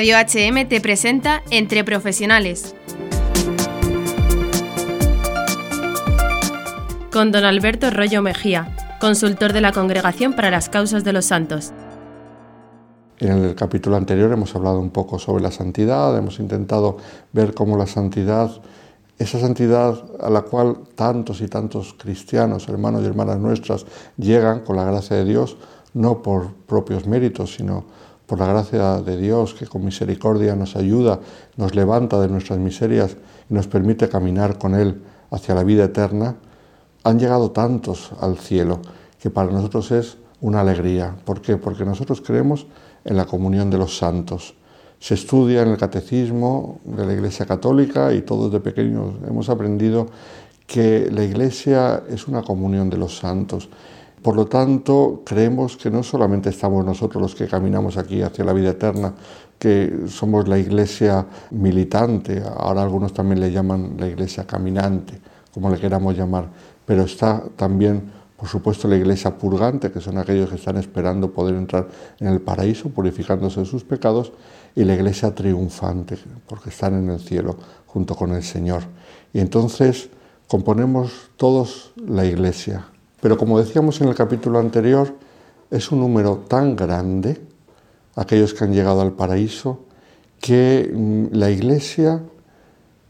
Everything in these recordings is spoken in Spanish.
Radio HM te presenta Entre Profesionales. Con don Alberto Rollo Mejía, consultor de la Congregación para las Causas de los Santos. En el capítulo anterior hemos hablado un poco sobre la santidad, hemos intentado ver cómo la santidad, esa santidad a la cual tantos y tantos cristianos, hermanos y hermanas nuestras, llegan con la gracia de Dios, no por propios méritos, sino por la gracia de Dios que con misericordia nos ayuda, nos levanta de nuestras miserias y nos permite caminar con Él hacia la vida eterna, han llegado tantos al cielo que para nosotros es una alegría. ¿Por qué? Porque nosotros creemos en la comunión de los santos. Se estudia en el catecismo de la Iglesia Católica y todos de pequeños hemos aprendido que la Iglesia es una comunión de los santos por lo tanto, creemos que no solamente estamos nosotros los que caminamos aquí hacia la vida eterna, que somos la iglesia militante, ahora algunos también le llaman la iglesia caminante, como le queramos llamar, pero está también, por supuesto, la iglesia purgante, que son aquellos que están esperando poder entrar en el paraíso, purificándose de sus pecados, y la iglesia triunfante, porque están en el cielo junto con el Señor. Y entonces componemos todos la iglesia, pero como decíamos en el capítulo anterior, es un número tan grande, aquellos que han llegado al paraíso, que mm, la Iglesia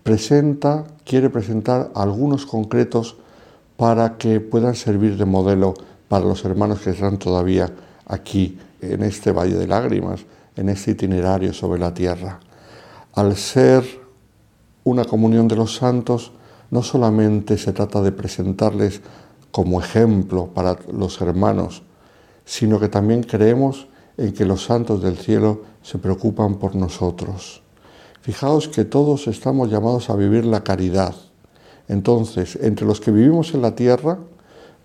presenta, quiere presentar algunos concretos para que puedan servir de modelo para los hermanos que están todavía aquí, en este Valle de Lágrimas, en este itinerario sobre la tierra. Al ser una comunión de los santos, no solamente se trata de presentarles como ejemplo para los hermanos, sino que también creemos en que los santos del cielo se preocupan por nosotros. Fijaos que todos estamos llamados a vivir la caridad. Entonces, entre los que vivimos en la tierra,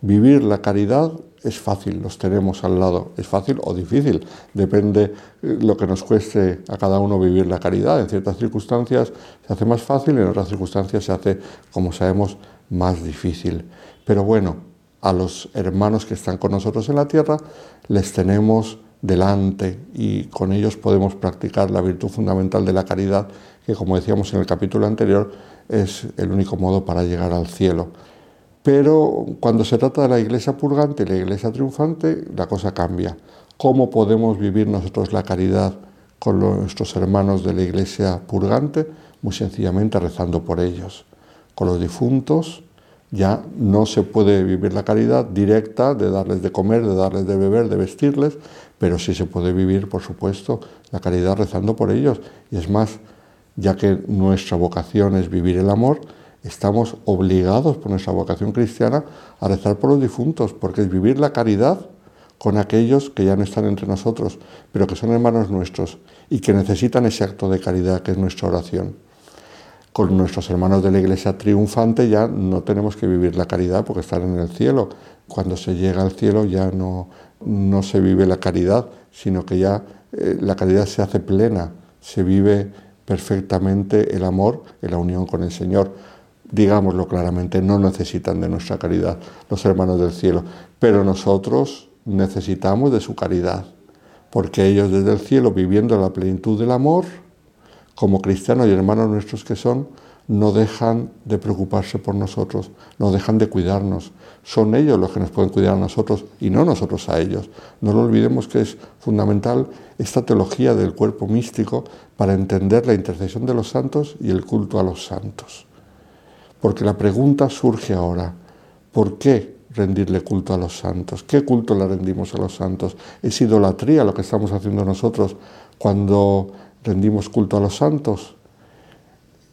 vivir la caridad es fácil, los tenemos al lado. Es fácil o difícil, depende eh, lo que nos cueste a cada uno vivir la caridad. En ciertas circunstancias se hace más fácil, en otras circunstancias se hace, como sabemos, más difícil. Pero bueno, a los hermanos que están con nosotros en la tierra les tenemos delante y con ellos podemos practicar la virtud fundamental de la caridad, que como decíamos en el capítulo anterior, es el único modo para llegar al cielo. Pero cuando se trata de la iglesia purgante y la iglesia triunfante, la cosa cambia. ¿Cómo podemos vivir nosotros la caridad con nuestros hermanos de la iglesia purgante? Muy sencillamente rezando por ellos, con los difuntos, ya no se puede vivir la caridad directa de darles de comer, de darles de beber, de vestirles, pero sí se puede vivir, por supuesto, la caridad rezando por ellos. Y es más, ya que nuestra vocación es vivir el amor, estamos obligados por nuestra vocación cristiana a rezar por los difuntos, porque es vivir la caridad con aquellos que ya no están entre nosotros, pero que son hermanos nuestros y que necesitan ese acto de caridad que es nuestra oración con nuestros hermanos de la iglesia triunfante ya no tenemos que vivir la caridad porque están en el cielo. Cuando se llega al cielo ya no, no se vive la caridad, sino que ya eh, la caridad se hace plena, se vive perfectamente el amor en la unión con el Señor. Digámoslo claramente, no necesitan de nuestra caridad los hermanos del cielo, pero nosotros necesitamos de su caridad, porque ellos desde el cielo, viviendo la plenitud del amor, como cristianos y hermanos nuestros que son, no dejan de preocuparse por nosotros, no dejan de cuidarnos. Son ellos los que nos pueden cuidar a nosotros y no nosotros a ellos. No lo olvidemos que es fundamental esta teología del cuerpo místico para entender la intercesión de los santos y el culto a los santos. Porque la pregunta surge ahora, ¿por qué rendirle culto a los santos? ¿Qué culto le rendimos a los santos? ¿Es idolatría lo que estamos haciendo nosotros cuando rendimos culto a los santos.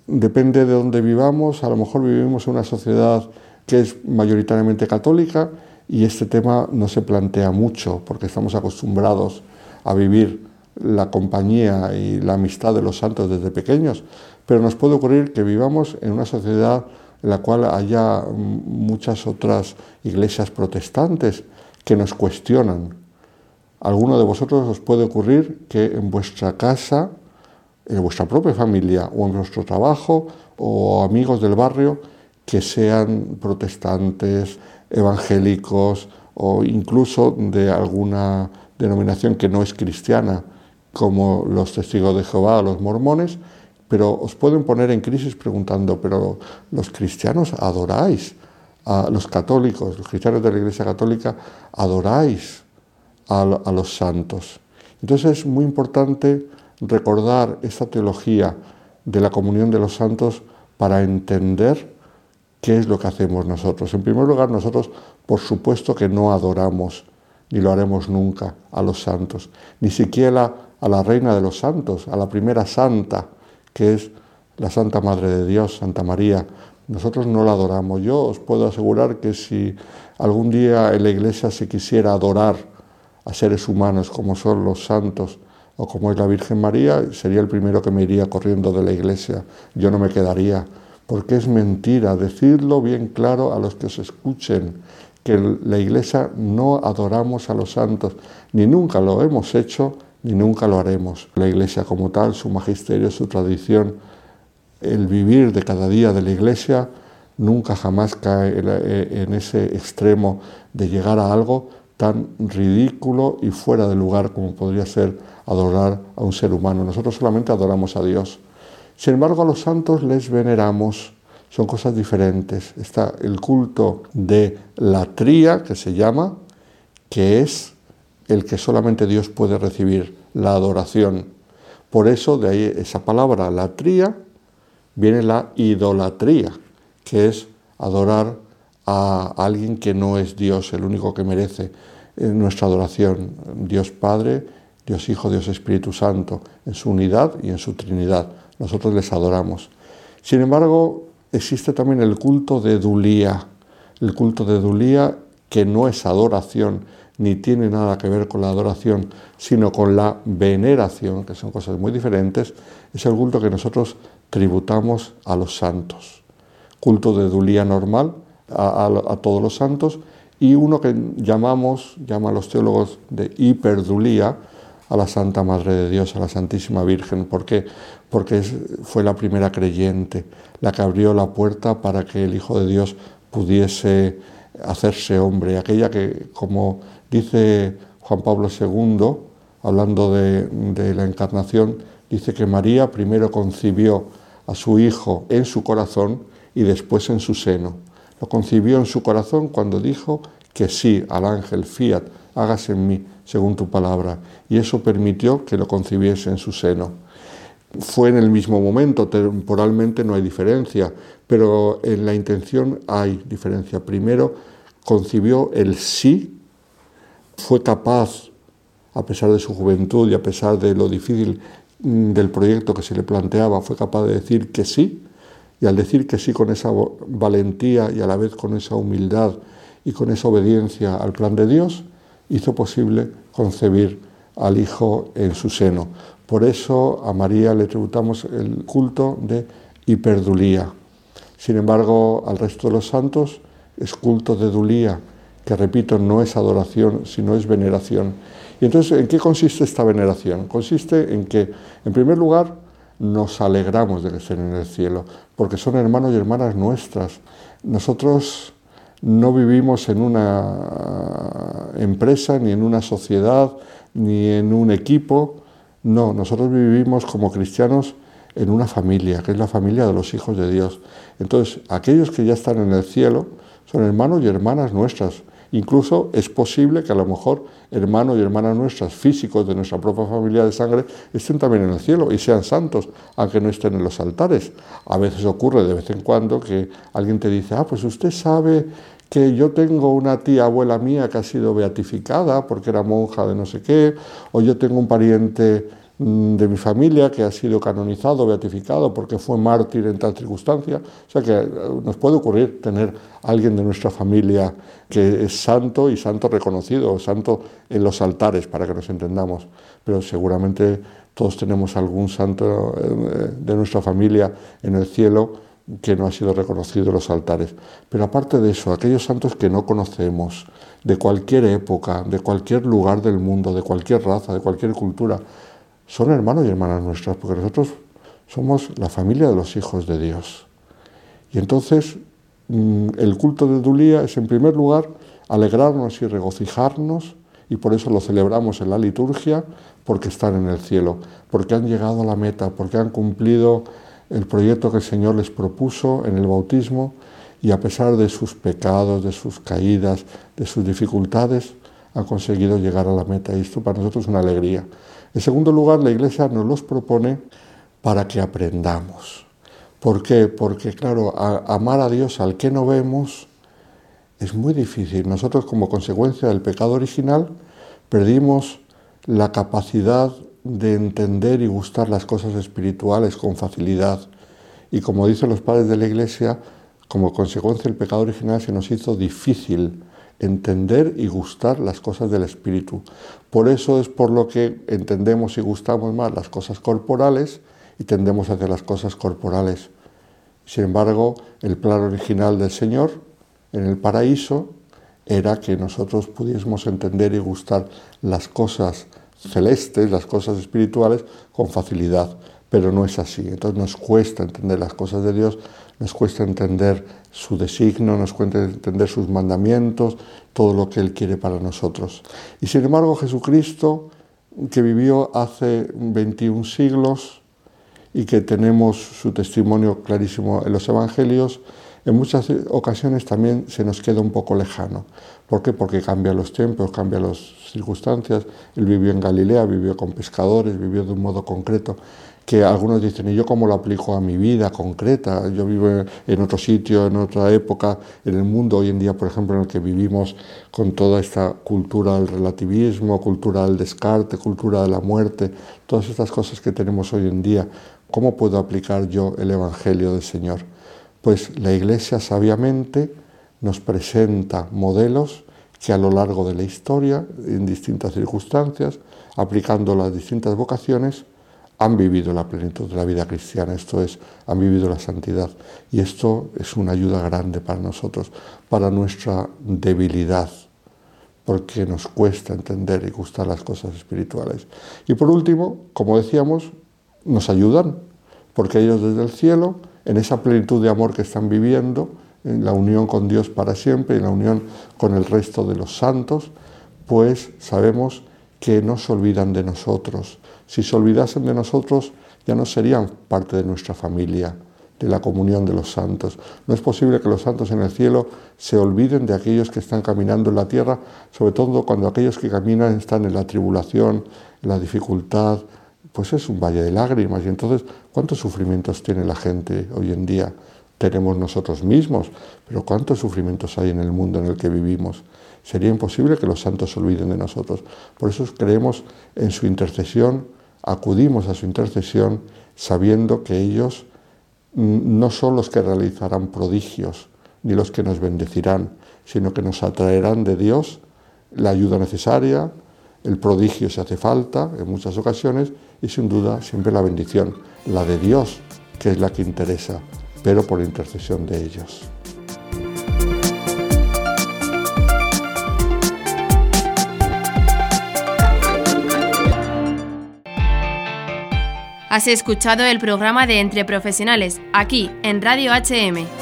Depende de dónde vivamos, a lo mejor vivimos en una sociedad que es mayoritariamente católica y este tema no se plantea mucho porque estamos acostumbrados a vivir la compañía y la amistad de los santos desde pequeños, pero nos puede ocurrir que vivamos en una sociedad en la cual haya muchas otras iglesias protestantes que nos cuestionan. alguno de vosotros os puede ocurrir que en vuestra casa en vuestra propia familia o en vuestro trabajo o amigos del barrio que sean protestantes, evangélicos o incluso de alguna denominación que no es cristiana, como los testigos de Jehová, los mormones, pero os pueden poner en crisis preguntando, pero los cristianos adoráis, a los católicos, los cristianos de la Iglesia Católica, adoráis a, a los santos. Entonces es muy importante recordar esta teología de la comunión de los santos para entender qué es lo que hacemos nosotros. En primer lugar, nosotros por supuesto que no adoramos, ni lo haremos nunca, a los santos, ni siquiera a la reina de los santos, a la primera santa, que es la Santa Madre de Dios, Santa María. Nosotros no la adoramos. Yo os puedo asegurar que si algún día en la iglesia se quisiera adorar a seres humanos como son los santos, o como es la Virgen María, sería el primero que me iría corriendo de la iglesia. Yo no me quedaría, porque es mentira. Decirlo bien claro a los que os escuchen, que la iglesia no adoramos a los santos, ni nunca lo hemos hecho, ni nunca lo haremos. La iglesia como tal, su magisterio, su tradición, el vivir de cada día de la iglesia, nunca jamás cae en ese extremo de llegar a algo tan ridículo y fuera de lugar como podría ser adorar a un ser humano. Nosotros solamente adoramos a Dios. Sin embargo, a los santos les veneramos. Son cosas diferentes. Está el culto de la tría, que se llama, que es el que solamente Dios puede recibir, la adoración. Por eso, de ahí esa palabra, la tría, viene la idolatría, que es adorar a alguien que no es Dios, el único que merece eh, nuestra adoración, Dios Padre, Dios Hijo, Dios Espíritu Santo, en su unidad y en su Trinidad. Nosotros les adoramos. Sin embargo, existe también el culto de Dulía, el culto de Dulía que no es adoración, ni tiene nada que ver con la adoración, sino con la veneración, que son cosas muy diferentes, es el culto que nosotros tributamos a los santos. Culto de Dulía normal a, todos los santos y uno que llamamos, llaman los teólogos de hiperdulía, a la Santa Madre de Dios, a la Santísima Virgen. ¿Por qué? Porque fue la primera creyente, la que abrió la puerta para que el Hijo de Dios pudiese hacerse hombre, aquella que, como dice Juan Pablo II, hablando de, de la encarnación, dice que María primero concibió a su Hijo en su corazón y después en su seno. Lo concibió en su corazón cuando dijo que sí al ángel fiat, hágase en mí según tu palabra. Y eso permitió que lo concibiese en su seno. Fue en el mismo momento, temporalmente no hay diferencia, pero en la intención hay diferencia. Primero concibió el sí, fue capaz, a pesar de su juventud y a pesar de lo difícil mm, del proyecto que se le planteaba, fue capaz de decir que sí, y al decir que sí con esa valentía y a la vez con esa humildad y con esa obediencia al plan de Dios, hizo posible concebir al Hijo en su seno. Por eso a María le tributamos el culto de hiperdulía. Sin embargo, al resto de los santos es culto de dulía, que repito, no es adoración, sino es veneración. Y entonces, ¿en qué consiste esta veneración? Consiste en que, en primer lugar, nos alegramos de que estén en el cielo, porque son hermanos y hermanas nuestras. Nosotros no vivimos en una empresa, ni en una sociedad, ni en un equipo. No, nosotros vivimos como cristianos en una familia, que es la familia de los hijos de Dios. Entonces, aquellos que ya están en el cielo son hermanos y hermanas nuestras. Incluso es posible que a lo mejor hermanos y hermanas nuestras, físicos de nuestra propia familia de sangre, estén también en el cielo y sean santos, aunque no estén en los altares. A veces ocurre de vez en cuando que alguien te dice, ah, pues usted sabe que yo tengo una tía abuela mía que ha sido beatificada porque era monja de no sé qué, o yo tengo un pariente de mi familia que ha sido canonizado, beatificado porque fue mártir en tal circunstancia. O sea que eh, nos puede ocurrir tener alguien de nuestra familia que es santo y santo reconocido, santo en los altares, para que nos entendamos. Pero seguramente todos tenemos algún santo eh, de nuestra familia en el cielo que no ha sido reconocido en los altares. Pero aparte de eso, aquellos santos que no conocemos, de cualquier época, de cualquier lugar del mundo, de cualquier raza, de cualquier cultura, son hermanos y hermanas nuestras, porque nosotros somos la familia de los hijos de Dios. Y entonces mm, el culto de Dulía es en primer lugar alegrarnos y regocijarnos y por eso lo celebramos en la liturgia, porque están en el cielo, porque han llegado a la meta, porque han cumplido el proyecto que el Señor les propuso en el bautismo y a pesar de sus pecados, de sus caídas, de sus dificultades, han conseguido llegar a la meta y esto para nosotros es una alegría. En segundo lugar, la Iglesia nos los propone para que aprendamos. ¿Por qué? Porque claro, amar a Dios al que no vemos es muy difícil. Nosotros como consecuencia del pecado original perdimos la capacidad de entender y gustar las cosas espirituales con facilidad. Y como dicen los padres de la Iglesia, como consecuencia del pecado original se nos hizo difícil entender y gustar las cosas del espíritu. Por eso es por lo que entendemos y gustamos más las cosas corporales y tendemos hacia las cosas corporales. Sin embargo, el plan original del Señor en el paraíso era que nosotros pudiésemos entender y gustar las cosas celestes, las cosas espirituales, con facilidad, pero no es así. Entonces nos cuesta entender las cosas de Dios, nos cuesta entender su designio, nos cuesta entender sus mandamientos, todo lo que Él quiere para nosotros. Y sin embargo Jesucristo, que vivió hace 21 siglos y que tenemos su testimonio clarísimo en los Evangelios, en muchas ocasiones también se nos queda un poco lejano. ¿Por qué? Porque cambia los tiempos, cambia las circunstancias. Él vivió en Galilea, vivió con pescadores, vivió de un modo concreto que algunos dicen, ¿y yo cómo lo aplico a mi vida concreta? Yo vivo en otro sitio, en otra época, en el mundo hoy en día, por ejemplo, en el que vivimos con toda esta cultura del relativismo, cultura del descarte, cultura de la muerte, todas estas cosas que tenemos hoy en día, ¿cómo puedo aplicar yo el Evangelio del Señor? Pues la Iglesia sabiamente nos presenta modelos que a lo largo de la historia, en distintas circunstancias, aplicando las distintas vocaciones, han vivido la plenitud de la vida cristiana, esto es, han vivido la santidad. Y esto es una ayuda grande para nosotros, para nuestra debilidad, porque nos cuesta entender y gustar las cosas espirituales. Y por último, como decíamos, nos ayudan, porque ellos desde el cielo, en esa plenitud de amor que están viviendo, en la unión con Dios para siempre, en la unión con el resto de los santos, pues sabemos que no se olvidan de nosotros. Si se olvidasen de nosotros, ya no serían parte de nuestra familia, de la comunión de los santos. No es posible que los santos en el cielo se olviden de aquellos que están caminando en la tierra, sobre todo cuando aquellos que caminan están en la tribulación, en la dificultad, pues es un valle de lágrimas. Y entonces, ¿cuántos sufrimientos tiene la gente hoy en día? Tenemos nosotros mismos, pero ¿cuántos sufrimientos hay en el mundo en el que vivimos? Sería imposible que los santos se olviden de nosotros. Por eso creemos en su intercesión, acudimos a su intercesión sabiendo que ellos no son los que realizarán prodigios ni los que nos bendecirán, sino que nos atraerán de Dios la ayuda necesaria, el prodigio si hace falta en muchas ocasiones y sin duda siempre la bendición, la de Dios, que es la que interesa, pero por intercesión de ellos. Has escuchado el programa de Entre Profesionales, aquí en Radio HM.